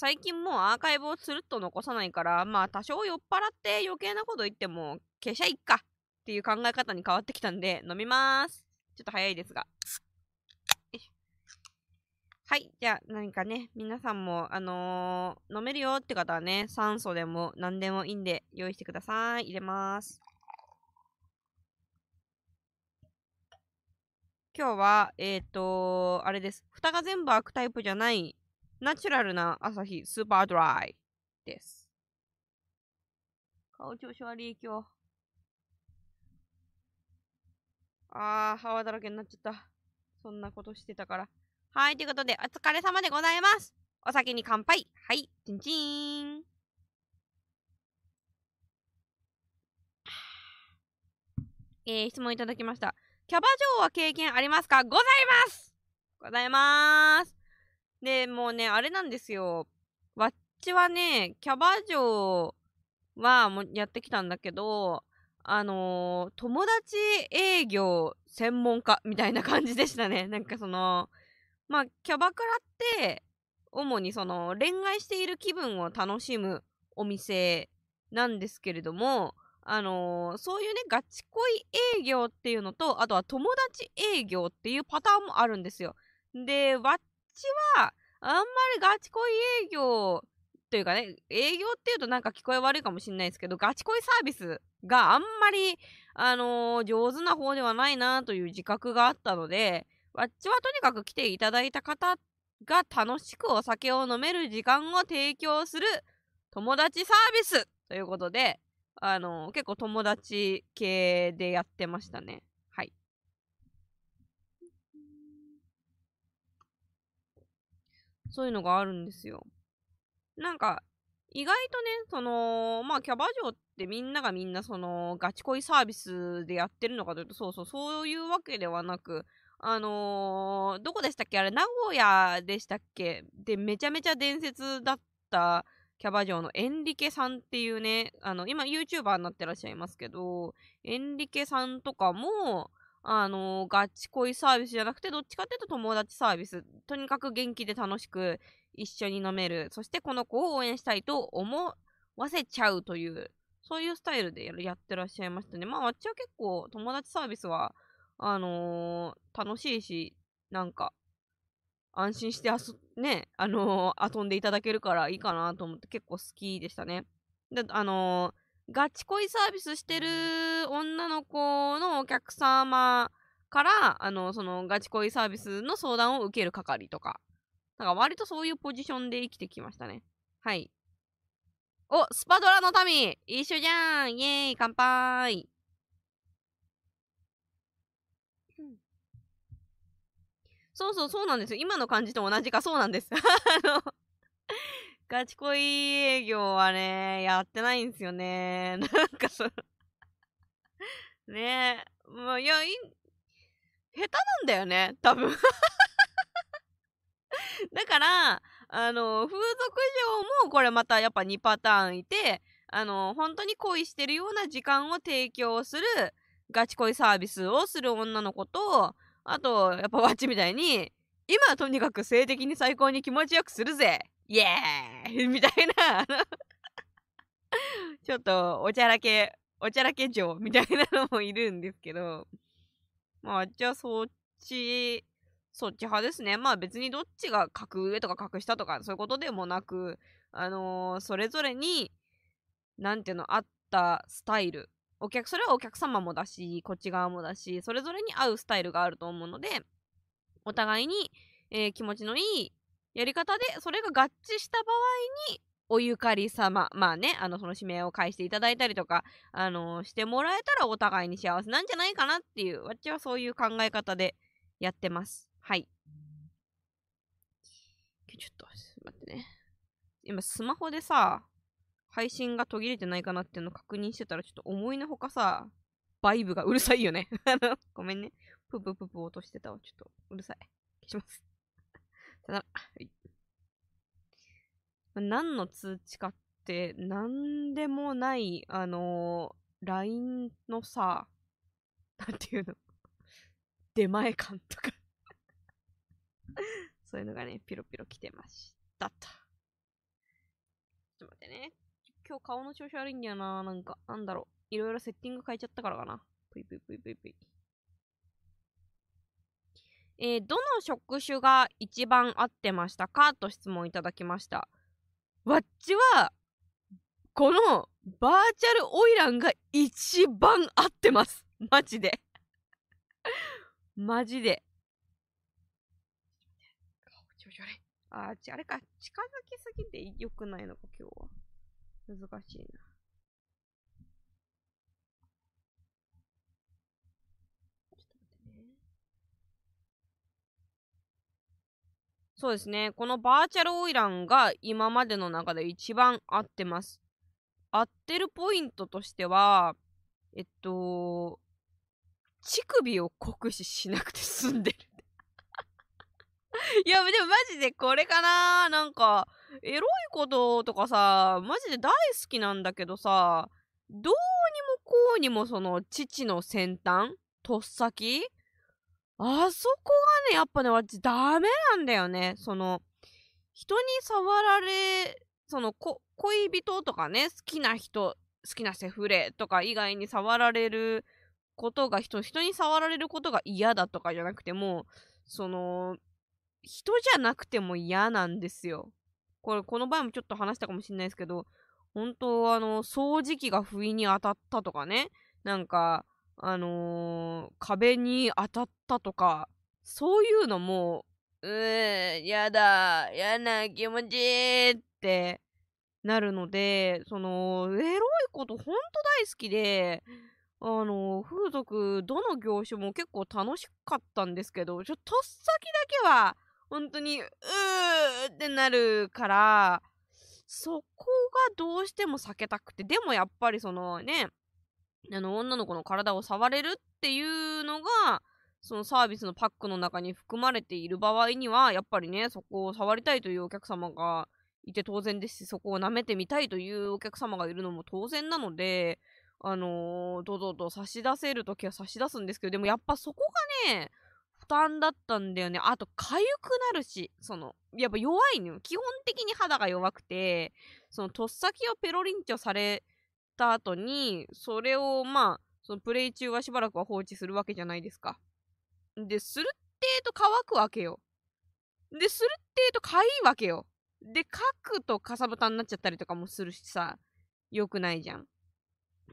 最近もうアーカイブをつるっと残さないから、まあ多少酔っ払って余計なこと言っても消しゃいっかっていう考え方に変わってきたんで飲みます。ちょっと早いですが。はい。じゃあ、何かね、皆さんも、あのー、飲めるよって方はね、酸素でも何でもいいんで用意してください。入れます。今日は、えっ、ー、と、あれです。蓋が全部開くタイプじゃない、ナチュラルな朝日スーパードライです。顔調子悪い今日。あー、泡だらけになっちゃった。そんなことしてたから。はい、ということで、お疲れ様でございます。お酒に乾杯。はい、チンチン。えー、質問いただきました。キャバ嬢は経験ありますか？ございますございます。で、もうね、あれなんですよ。わっちはね、キャバ嬢はもやってきたんだけど、あのー、友達営業専門家みたいな感じでしたね。なんかその、まあ、キャバクラって、主にその恋愛している気分を楽しむお店なんですけれども、あのー、そういうね、ガチ恋営業っていうのと、あとは友達営業っていうパターンもあるんですよ。で、わっちは、あんまりガチ恋営業というかね、営業っていうとなんか聞こえ悪いかもしれないですけど、ガチ恋サービスがあんまり、あのー、上手な方ではないなという自覚があったので、わっちはとにかく来ていただいた方が楽しくお酒を飲める時間を提供する友達サービスということで、あの、結構友達系でやってましたね。はい。そういうのがあるんですよ。なんか、意外とね、その、まあ、キャバ嬢ってみんながみんなその、ガチ恋サービスでやってるのかというと、そうそう、そういうわけではなく、あのー、どこでしたっけ？あれ、名古屋でしたっけ？で、めちゃめちゃ伝説だったキャバ嬢のエンリケさんっていうね、あの、今 YouTuber になってらっしゃいますけど、エンリケさんとかも、あの、ガチ恋サービスじゃなくて、どっちかっていうと友達サービス。とにかく元気で楽しく一緒に飲める。そしてこの子を応援したいと思わせちゃうという、そういうスタイルでやってらっしゃいましたね。まあ、あっちは結構友達サービスは、あのー、楽しいし、なんか、安心して遊、ね、あのー、遊んでいただけるからいいかなと思って結構好きでしたね。で、あのー、ガチ恋サービスしてる女の子のお客様から、あの、そのガチ恋サービスの相談を受ける係とか、なんか割とそういうポジションで生きてきましたね。はい。お、スパドラの民一緒じゃんイェーイ乾杯そうそう、そうなんですよ。今の感じと同じか、そうなんです。あの、ガチ恋営業はね、やってないんですよね。なんかそのね。え、まあ、いや、い、下手なんだよね、多分。だから、あの、風俗嬢もこれまたやっぱ2パターンいて、あの、本当に恋してるような時間を提供するガチ恋サービスをする女の子と、あと、やっぱワッチみたいに、今とにかく性的に最高に気持ちよくするぜイエーイみたいな、ちょっとおちゃらけ、おちゃらけ嬢みたいなのもいるんですけど、まあ、じゃあそっち、そっち派ですね。まあ別にどっちが格上とか格下とかそういうことでもなく、あのー、それぞれに、なんていうの、あったスタイルお客、それはお客様もだし、こっち側もだし、それぞれに合うスタイルがあると思うので、お互いに、えー、気持ちのいいやり方で、それが合致した場合に、おゆかり様、まあね、あの、その指名を返していただいたりとか、あのー、してもらえたらお互いに幸せなんじゃないかなっていう、わっちはそういう考え方でやってます。はい。ちょっと、待ってね。今、スマホでさ、配信が途切れてないかなっていうのを確認してたら、ちょっと思いのほかさ、バイブがうるさいよね。ごめんね。ププププ落としてたわ。ちょっとうるさい。消します。ただ、はい。何の通知かって、何でもない、あのー、LINE のさ、なんていうの？出前感とか そういうのがね、ピロピロ来てましたと。ちょっと待ってね。今日顔の調子悪いんだよな。なんか、なんだろう。いろいろセッティング変えちゃったからかな。ぷいぷいぷいぷいぷい。えー、どの職種が一番合ってましたか？と質問いただきました。わっちは、このバーチャルオイランが一番合ってます。マジでマジで。あ、あれか。近づきすぎて良くないのか、今日は。難しいな。そうですね。このバーチャルオイランが今までの中で一番合ってます。合ってるポイントとしては、えっと、乳首を酷使しなくて済んでる いや、でもマジでこれかななんか、エロいこととかさ、マジで大好きなんだけどさ、どうにもこうにもその父の先端とっさきあそこがね、やっぱね、私ダメなんだよね。その、人に触られ、その、こ、恋人とかね、好きな人、好きなセフレとか以外に触られることが人、人に触られることが嫌だとかじゃなくても、その、人じゃなくても嫌なんですよ。これ、この場合もちょっと話したかもしれないですけど、本当あの、掃除機が不意に当たったとかね、なんか、あのー、壁に当たったとか、そういうのも、うーん、やだ、やな気持ちいいってなるので、その、エロいことほんと大好きで、あの、風俗、どの業種も結構楽しかったんですけど、ちょっとっさきだけは、本当に、うーってなるから、そこがどうしても避けたくて、でもやっぱりそのね、あの、女の子の体を触れるっていうのが、そのサービスのパックの中に含まれている場合には、やっぱりね、そこを触りたいというお客様がいて当然ですし、そこを舐めてみたいというお客様がいるのも当然なので、あのー、どどど差し出せるときは差し出すんですけど、でもやっぱそこがね、負担だったんだよね。あと、痒くなるし、その、やっぱ弱いのよ。基本的に肌が弱くて、その、とっさきをペロリンチョされた後に、それをまあ、そのプレイ中はしばらくは放置するわけじゃないですか。で、するってーと乾くわけよ。で、するってーとかいいわけよ。で、書くとかさぶたになっちゃったりとかもするしさ、良くないじゃん。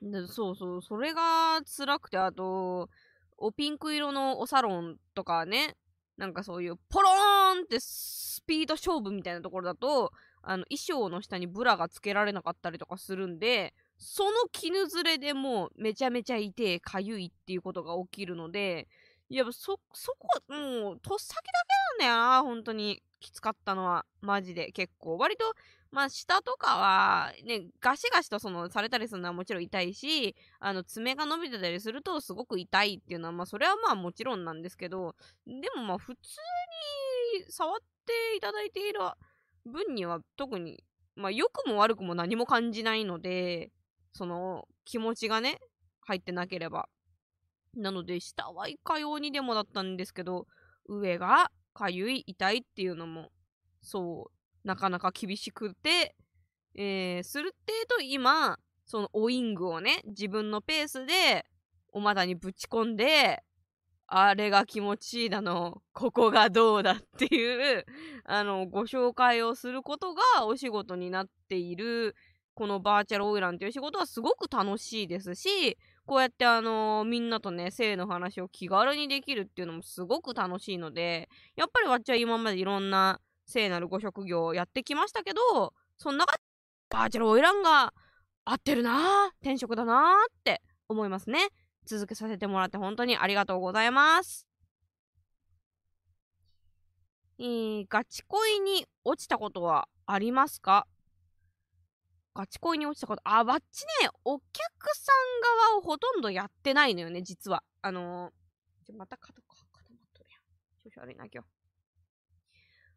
でそうそう、それが辛くて、あと、おピンク色のおサロンとかね、なんかそういうポローンってスピード勝負みたいなところだと、あの衣装の下にブラがつけられなかったりとかするんで、その絹ずれでもうめちゃめちゃ痛い、かゆいっていうことが起きるので、いや、そ、そこ、もう、とっさきだけなんだよな、本当に。きつかったのは、マジで結構。割と、まあ、下とかは、ね、ガシガシとその、されたりするのはもちろん痛いし、あの、爪が伸びてたりするとすごく痛いっていうのは、まあ、それはまあもちろんなんですけど、でもまあ、普通に触っていただいている分には、特に、まあ、良くも悪くも何も感じないので、その、気持ちがね、入ってなければ。なので、下はいかようにでもだったんですけど、上がかゆい、痛いっていうのも、そう、なかなか厳しくて、えー、するってと今、そのオイングをね、自分のペースで、お股にぶち込んで、あれが気持ちいいだの、ここがどうだっていう、あの、ご紹介をすることがお仕事になっている、このバーチャルオイランっていう仕事はすごく楽しいですし、こうやってあのー、みんなとね、性の話を気軽にできるっていうのもすごく楽しいので、やっぱりわっちは今までいろんな聖なるご職業をやってきましたけど、その中でバーチャルオイランが合ってるな転職だなって思いますね。続けさせてもらって本当にありがとうございます。えー、ガチ恋に落ちたことはありますか？ガチ恋に落ちたこと、あ、わっちね、お客さん側をほとんどやってないのよね、実は。あのー、また肩、固まっとるやん。調子悪いな、今日。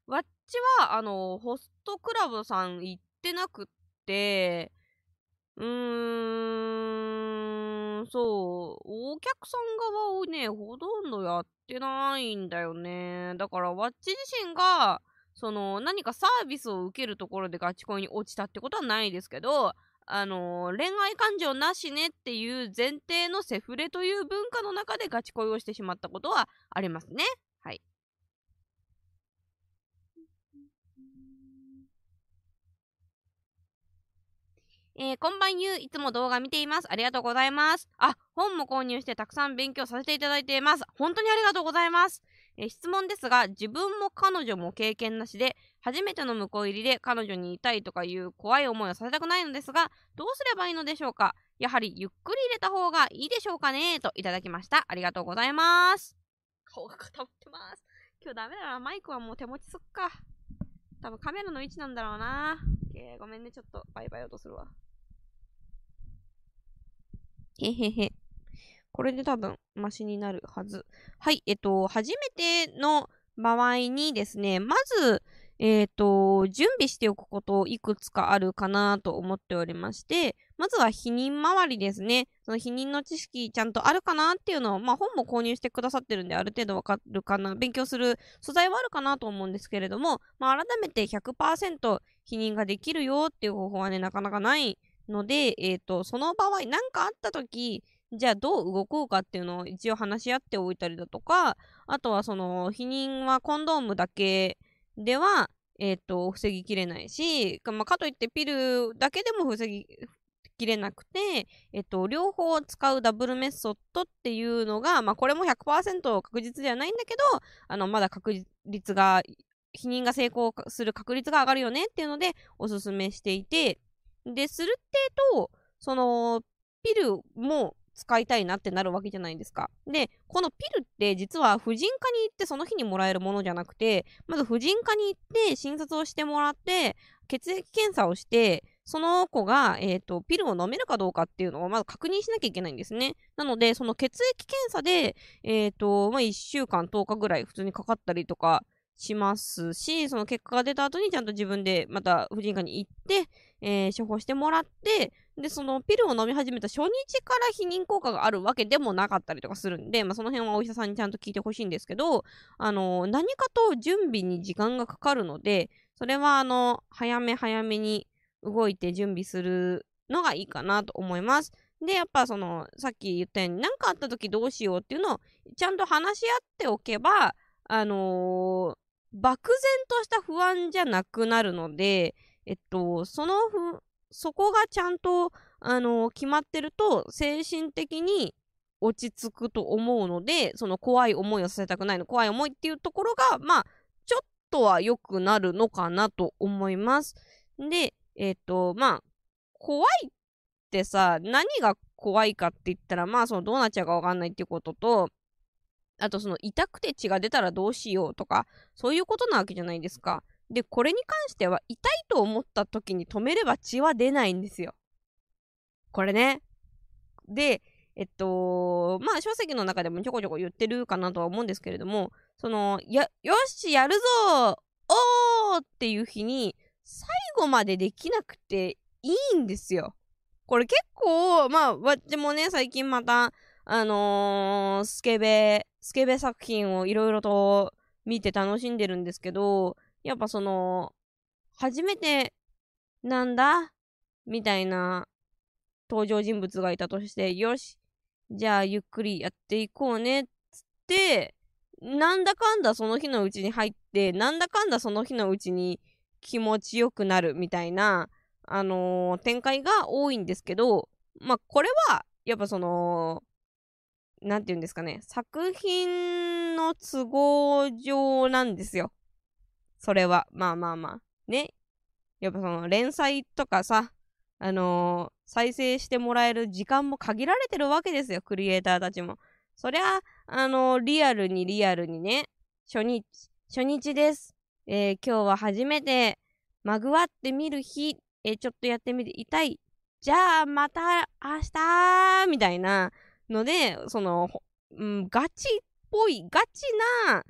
わっちは、あのー、ホストクラブさん行ってなくって、うーん、そう、お客さん側をね、ほとんどやってないんだよね。だから、わっち自身が、その、何かサービスを受けるところでガチ恋に落ちたってことはないですけど、あの恋愛感情なしねっていう前提のセフレという文化の中でガチ恋をしてしまったことはありますね。はい。えー、こんばんゆう、いつも動画見ています。ありがとうございます。あ、本も購入してたくさん勉強させていただいています。本当にありがとうございます。えー、質問ですが、自分も彼女も経験なしで、初めての婿入りで彼女にいたいとかいう怖い思いをさせたくないのですが、どうすればいいのでしょうか？やはりゆっくり入れた方がいいでしょうかね？といただきました。ありがとうございます。顔が固まってます。今日ダメだな。マイクはもう手持ちすっか。多分カメラの位置なんだろうな。えー、ごめんね。ちょっとバイバイ音するわ。へへへ。これで多分、マシになるはず。はい、えっと、初めての場合にですね、まず、えっ、と、準備しておくこといくつかあるかなと思っておりまして、まずは否認周りですね。その否認の知識ちゃんとあるかなっていうのを、まあ本も購入してくださってるんである程度わかるかな、勉強する素材はあるかなと思うんですけれども、まあ改めて100%否認ができるよっていう方法はね、なかなかないので、えっ、ー、と、その場合、何かあった時、じゃあどう動こうかっていうのを一応話し合っておいたりだとか、あとはその、避妊はコンドームだけでは、えっ、ー、と、防ぎきれないし、まあ、かといってピルだけでも防ぎきれなくて、えっ、ー、と、両方使うダブルメソッドっていうのが、まあ、これも100%確実ではないんだけど、あの、まだ確率が、避妊が成功する確率が上がるよねっていうので、おすすめしていて、で、するってと、その、ピルも使いたいなってなるわけじゃないですか。で、このピルって実は婦人科に行ってその日にもらえるものじゃなくて、まず婦人科に行って診察をしてもらって、血液検査をして、その子が、えっ、ー、と、ピルを飲めるかどうかっていうのをまず確認しなきゃいけないんですね。なので、その血液検査で、えっ、ー、と、まあ、1週間、10日ぐらい普通にかかったりとかしますし、その結果が出た後にちゃんと自分でまた婦人科に行って、えー、処方してもらって、で、そのピルを飲み始めた初日から避妊効果があるわけでもなかったりとかするんで、まあ、その辺はお医者さんにちゃんと聞いてほしいんですけど、あの、何かと準備に時間がかかるので、それはあの、早め早めに動いて準備するのがいいかなと思います。で、やっぱその、さっき言ったように、何かあった時どうしようっていうのを、ちゃんと話し合っておけば、あのー、漠然とした不安じゃなくなるので、えっと、そのふ、そこがちゃんと、あの、決まってると、精神的に落ち着くと思うので、その怖い思いをさせたくないの、怖い思いっていうところが、まあ、ちょっとは良くなるのかなと思います。で、えっと、まあ、怖いってさ、何が怖いかって言ったら、まあ、そのどうなっちゃうかわかんないっていうことと、あとその痛くて血が出たらどうしようとか、そういうことなわけじゃないですか。で、これに関しては痛いと思った時に止めれば血は出ないんですよ。これね。で、えっと、まあ書籍の中でもちょこちょこ言ってるかなとは思うんですけれども、その、や、よし、やるぞおーっていう日に、最後までできなくていいんですよ。これ結構、まあ、わっちもね、最近また、あのー、スケベ、スケベ作品をいろいろと見て楽しんでるんですけど、やっぱその、初めて、なんだ？みたいな登場人物がいたとして、よし、じゃあゆっくりやっていこうね、つって、なんだかんだその日のうちに入って、なんだかんだその日のうちに気持ちよくなるみたいな、あのー、展開が多いんですけど、まあ、これは、やっぱその、なんて言うんですかね、作品の都合上なんですよ。それは。まあまあまあ。ね。やっぱその連載とかさ、あのー、再生してもらえる時間も限られてるわけですよ、クリエイターたちも。そりゃ、あのー、リアルにリアルにね、初日、初日です。えー、今日は初めて、まぐわってみる日、えちょっとやってみて痛い。じゃあ、また明日みたいなので、その、うん、ガチっぽい、ガチな、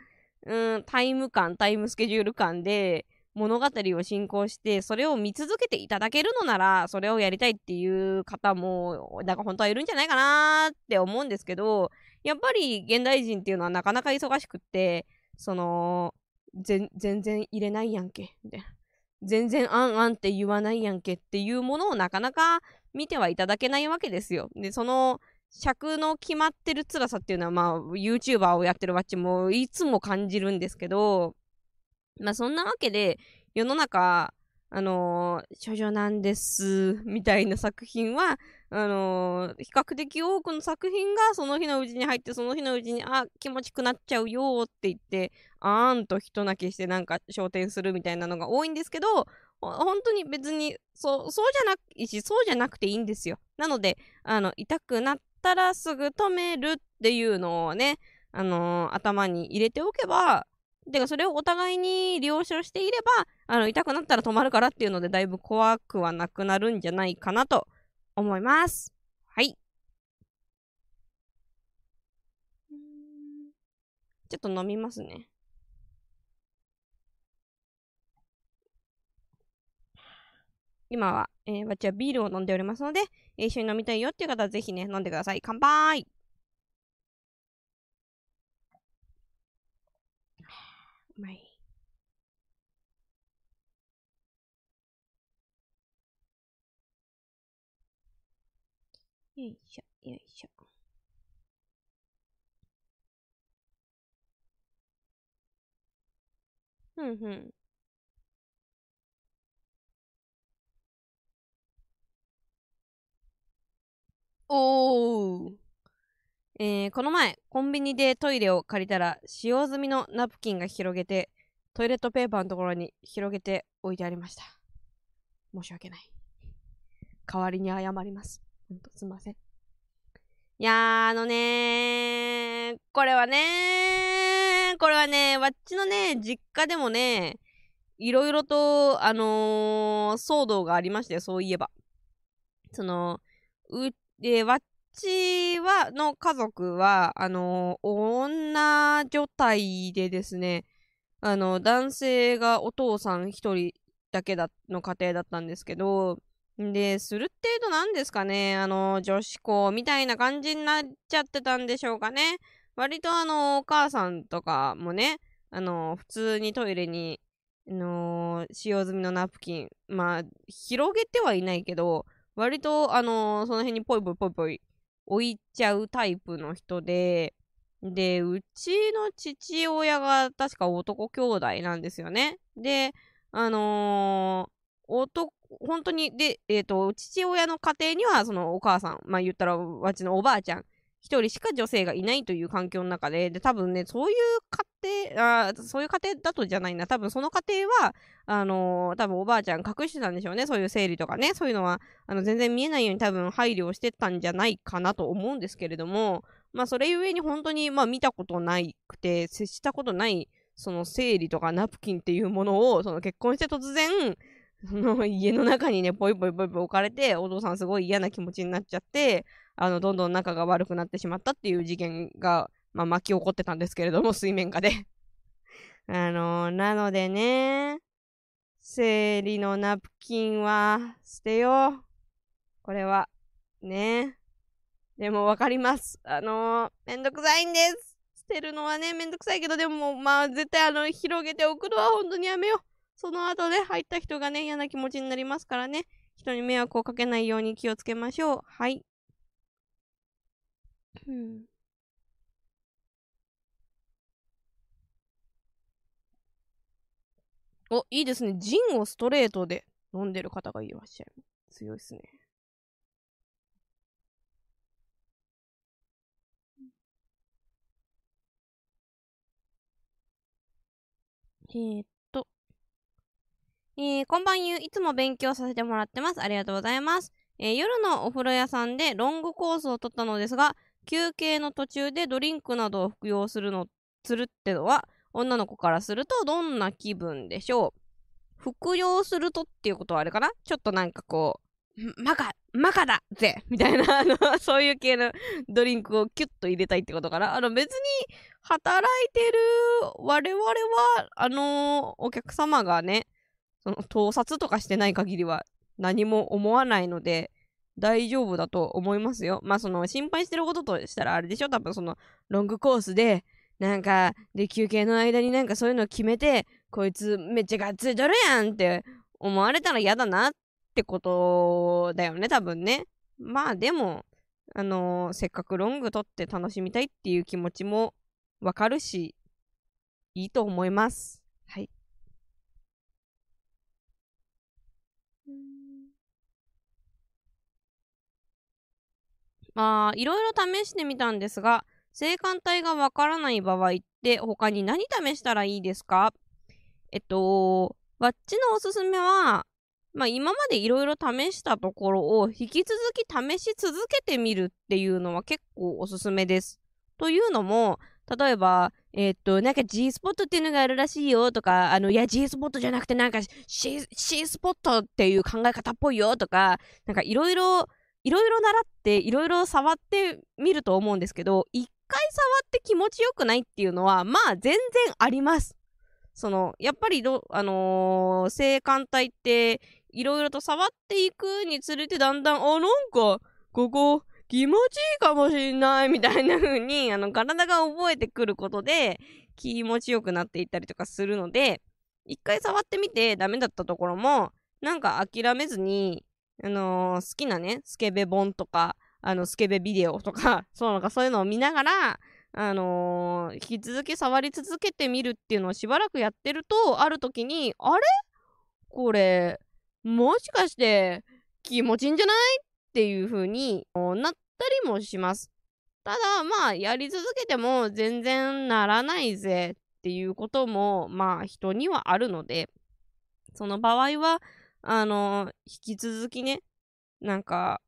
うん、タイム感、タイムスケジュール感で物語を進行して、それを見続けていただけるのなら、それをやりたいっていう方も、なんか本当はいるんじゃないかなって思うんですけど、やっぱり現代人っていうのはなかなか忙しくって、その、全然入れないやんけ、みたいな。全然あんあんって言わないやんけっていうものをなかなか見てはいただけないわけですよ。で、その尺の決まってる辛さっていうのは、まあ、YouTuber をやってるわっちもいつも感じるんですけど、まあそんなわけで、世の中、あのー、処女なんです、みたいな作品は、あのー、比較的多くの作品がその日のうちに入って、その日のうちに、あ、気持ちくなっちゃうよって言って、あーんと人泣きしてなんか昇天するみたいなのが多いんですけど、本当に別に、そう、そうじゃないし、そうじゃなくていいんですよ。なので、あの、痛くなったらすぐ止めるっていうのをね、あのー、頭に入れておけば、てかそれをお互いに了承していれば、あの、痛くなったら止まるからっていうので、だいぶ怖くはなくなるんじゃないかなと思います。はい。ちょっと飲みますね。今は、えー、わちはビールを飲んでおりますので、一緒に飲みたいよっていう方はぜひね、飲んでください。乾杯うまい。よいしょ、よいしょ。ふんふん。おー。えー、この前、コンビニでトイレを借りたら、使用済みのナプキンが広げて、トイレットペーパーのところに広げて置いてありました。申し訳ない。代わりに謝ります。ほんと、すいません。いやー、あのね、これはね、これはね、わっちのね、実家でもね、いろいろと、あのー、騒動がありましたよ、そういえば。その、う、で、わっちは、の家族は、あの、女女体でですね、あの、男性がお父さん一人だけだ、の家庭だったんですけど、で、する程度なんですかね、あの、女子校みたいな感じになっちゃってたんでしょうかね。割とあの、お母さんとかもね、あの、普通にトイレに、あの使用済みのナプキン、まあ、広げてはいないけど、割と、あのその辺にぽいぽいぽいぽい置いちゃうタイプの人で、で、うちの父親が確か男兄弟なんですよね。で、あのー、男、本当に、で、えっ、ー、と、父親の家庭には、そのお母さん、まあ言ったら、わちのおばあちゃん一人しか女性がいないという環境の中で、で、多分ね、そういう家庭、あそういう家庭だとじゃないな、多分その家庭は、あのー、多分おばあちゃん隠してたんでしょうね、そういう生理とかね、そういうのは、あの、全然見えないように多分配慮してたんじゃないかなと思うんですけれども、まあ、それゆえに本当に、まあ、見たことないくて、接したことない、その生理とかナプキンっていうものを、その結婚して突然、その家の中にね、ぽいぽいぽいぽい置かれて、お父さんすごい嫌な気持ちになっちゃって、あの、どんどん仲が悪くなってしまったっていう事件が、まあ、巻き起こってたんですけれども、水面下で あの、なのでね、生理のナプキンは捨てよう。これは。ね。でもわかります。あの、めんどくさいんです。捨てるのはね、めんどくさいけど、でもまあ絶対あの、広げておくのは本当にやめよう。その後ね、入った人がね、嫌な気持ちになりますからね。人に迷惑をかけないように気をつけましょう。はい。うん。お、いいですね。ジンをストレートで飲んでる方がいらっしゃる。強いですね。えー、っと。えー、こんばんゆ、いつも勉強させてもらってます。ありがとうございます。えー、夜のお風呂屋さんでロングコースを取ったのですが、休憩の途中でドリンクなどを服用するの、するってのは、女の子からするとどんな気分でしょう？服用するとっていうことはあれかな？ちょっとなんかこう、マカ、マカだぜ！みたいな、あの、そういう系のドリンクをキュッと入れたいってことかな？あの、別に働いてる我々は、あのお客様がね、その、盗撮とかしてない限りは何も思わないので、大丈夫だと思いますよ。まあその心配してることとしたらあれでしょ多分そのロングコースでなんか、で、休憩の間になんかそういうのを決めて、こいつめっちゃがっついとるやんって思われたら嫌だなってことだよね、多分ね。まあでも、あのー、せっかくロング取って楽しみたいっていう気持ちもわかるし、いいと思います。はい。まあ、いろいろ試してみたんですが、性感帯がわからない場合って他に何試したらいいですか？えっと、わっちのおすすめは、まあ今までいろいろ試したところを引き続き試し続けてみるっていうのは結構おすすめです。というのも、例えば、えー、っと、なんか G スポットっていうのがあるらしいよとか、あの、いや G スポットじゃなくてなんか C, C スポットっていう考え方っぽいよとか、なんかいろいろ、いろいろ習っていろいろ触ってみると思うんですけど、一回触って気持ちよくないっていうのは、まあ全然あります。その、やっぱりど、あのー、性感帯って、いろいろと触っていくにつれてだんだん、あ、なんか、ここ、気持ちいいかもしんないみたいな風に、あの、体が覚えてくることで、気持ちよくなっていったりとかするので、一回触ってみてダメだったところも、なんか諦めずに、あのー、好きなね、スケベ本とか、あの、スケベビデオとか、そうなんかそういうのを見ながら、あのー、引き続き触り続けてみるっていうのをしばらくやってると、ある時に、あれ？これ、もしかして気持ちいいんじゃない？っていう風になったりもします。ただ、まあ、やり続けても全然ならないぜっていうことも、まあ、人にはあるので、その場合は、あの、引き続きね、なんか、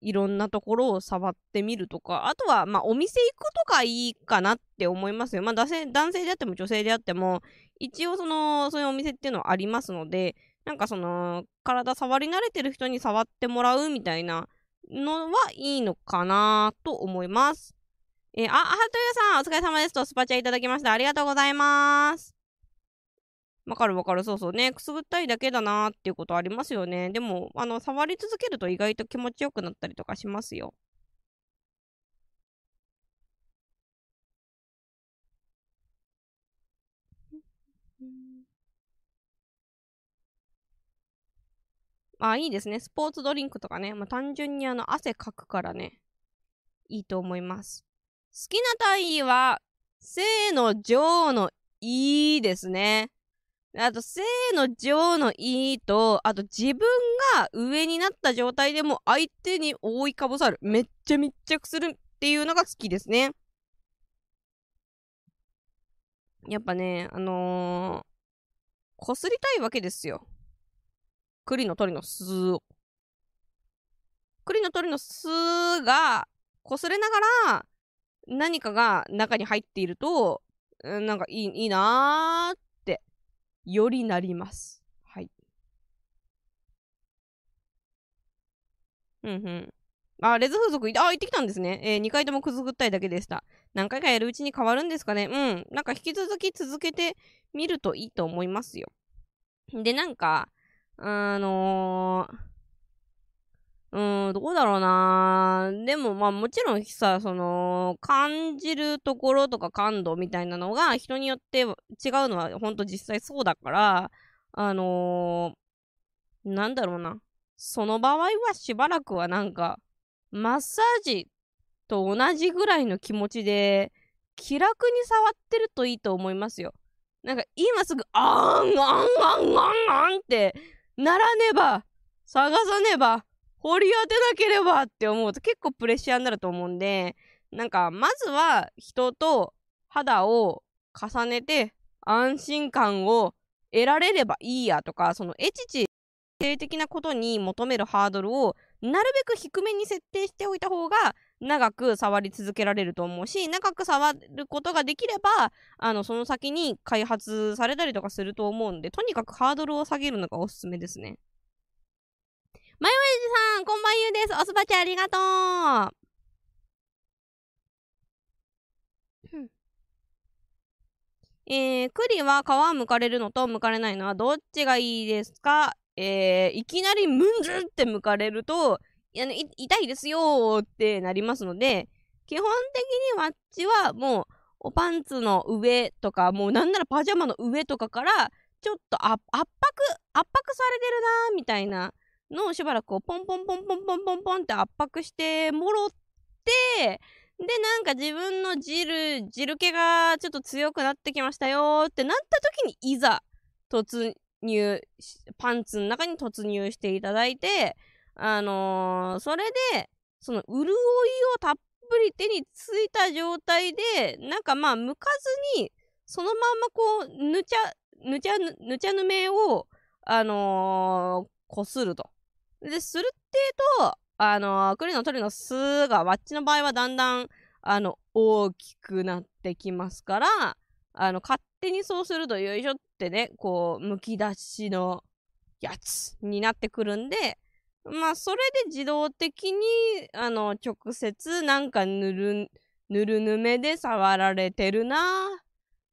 いろんなところを触ってみるとか、あとは、まあ、お店行くとかいいかなって思いますよ。まあ、男性、男性であっても女性であっても、一応その、そういうお店っていうのはありますので、なんかその、体触り慣れてる人に触ってもらうみたいなのはいいのかなと思います。えー、あ、はとゆさん、お疲れ様ですとスパチャいただきました。ありがとうございます。わかるわかる。そうそうね。くすぐったいだけだなーっていうことありますよね。でも、あの、触り続けると意外と気持ちよくなったりとかしますよ。まあ、いいですね。スポーツドリンクとかね。まあ、単純にあの、汗かくからね。いいと思います。好きな体位は、性の女王のいいですね。あと、性の上のいいと、あと自分が上になった状態でも相手に覆いかぶさる。めっちゃ密着するっていうのが好きですね。やっぱね、あのー、こすりたいわけですよ。栗の鳥の巣を。栗の鳥の巣が、こすれながら、何かが中に入っていると、なんかいい、いいなーっよりなります。はい。うんうん。あ、レズ風俗、あ、行ってきたんですね。えー、2回ともくずぐったいだけでした。何回かやるうちに変わるんですかね。うん。なんか引き続き続けてみるといいと思いますよ。で、なんか、あのーうん、どうだろうなでも、まあもちろんさ、その、感じるところとか感度みたいなのが人によって違うのは本当実際そうだから、あのー、なんだろうな。その場合はしばらくはなんか、マッサージと同じぐらいの気持ちで、気楽に触ってるといいと思いますよ。なんか今すぐ、あーん、あん、あん、あん、あんってならねば、探さねば、掘り当てなければって思うと結構プレッシャーになると思うんで、なんか、まずは人と肌を重ねて安心感を得られればいいやとか、そのエチチ性的なことに求めるハードルをなるべく低めに設定しておいた方が長く触り続けられると思うし、長く触ることができれば、あの、その先に開発されたりとかすると思うんで、とにかくハードルを下げるのがおすすめですね。マヨネージさん、こんばんゆうです。おすばちありがとう。えー、栗は皮剥かれるのと剥かれないのはどっちがいいですか？えー、いきなりムンズって剥かれると、いやね、痛いですよってなりますので、基本的にわっちはもう、おパンツの上とか、もうなんならパジャマの上とかから、ちょっと圧迫、圧迫されてるなみたいなのをしばらくこうポンポンポンポンポンポンポンって圧迫してもろって、で、なんか自分の汁、汁気がちょっと強くなってきましたよってなった時にいざ突入、パンツの中に突入していただいて、あのー、それで、その潤いをたっぷり手についた状態で、なんかまあ、向かずに、そのまんまこう、ぬちゃ、ぬちゃ、ぬちゃぬめを、あのー、こすると。で、するっていうと、あのー、栗の鳥の巣が、わっちの場合はだんだん、あの、大きくなってきますから、あの、勝手にそうすると、よいしょってね、こう、むき出しのやつになってくるんで、まあ、それで自動的に、あの、直接なんかぬる、ぬるぬめで触られてるな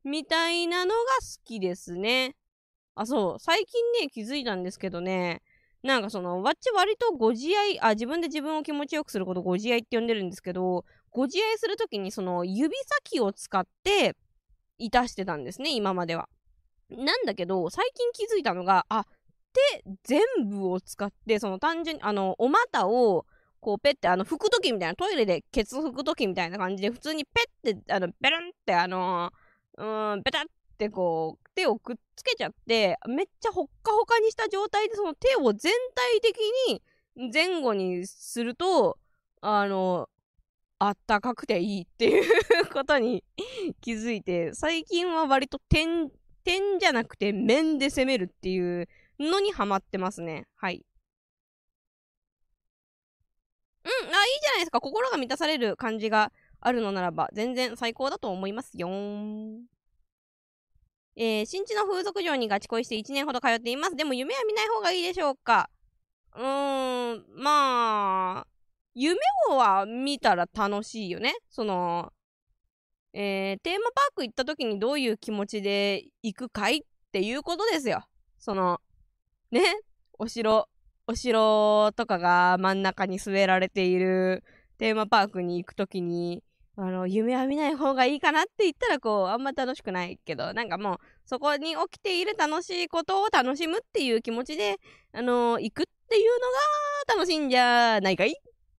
みたいなのが好きですね。あ、そう。最近ね、気づいたんですけどね、なんかその、わっち割とご自愛、あ、自分で自分を気持ちよくすることご自愛って呼んでるんですけど、ご自愛するときにその指先を使って、いたしてたんですね、今までは。なんだけど、最近気づいたのが、あ、手全部を使って、その単純に、あの、お股を、こう、ペッて、あの、拭くときみたいな、トイレでケツ拭くときみたいな感じで、普通にペッて、あの、ベルンって、あのー、うん、ベタってこう、手をくっつけちゃって、めっちゃほっかほかにした状態で、その手を全体的に前後にすると、あの、あったかくていいっていうことに 気づいて、最近は割と点、点じゃなくて面で攻めるっていうのにハマってますね。はい。うん、あ、いいじゃないですか。心が満たされる感じがあるのならば、全然最高だと思いますよえー、新地の風俗嬢にガチ恋して1年ほど通っています。でも夢は見ない方がいいでしょうかうーん、まあ、夢をは見たら楽しいよね。その、えー、テーマパーク行った時にどういう気持ちで行くかいっていうことですよ。その、ね、お城、お城とかが真ん中に据えられているテーマパークに行くときに、あの、夢は見ない方がいいかなって言ったら、こう、あんま楽しくないけど、なんかもう、そこに起きている楽しいことを楽しむっていう気持ちで、あの、行くっていうのが楽しいんじゃないかい？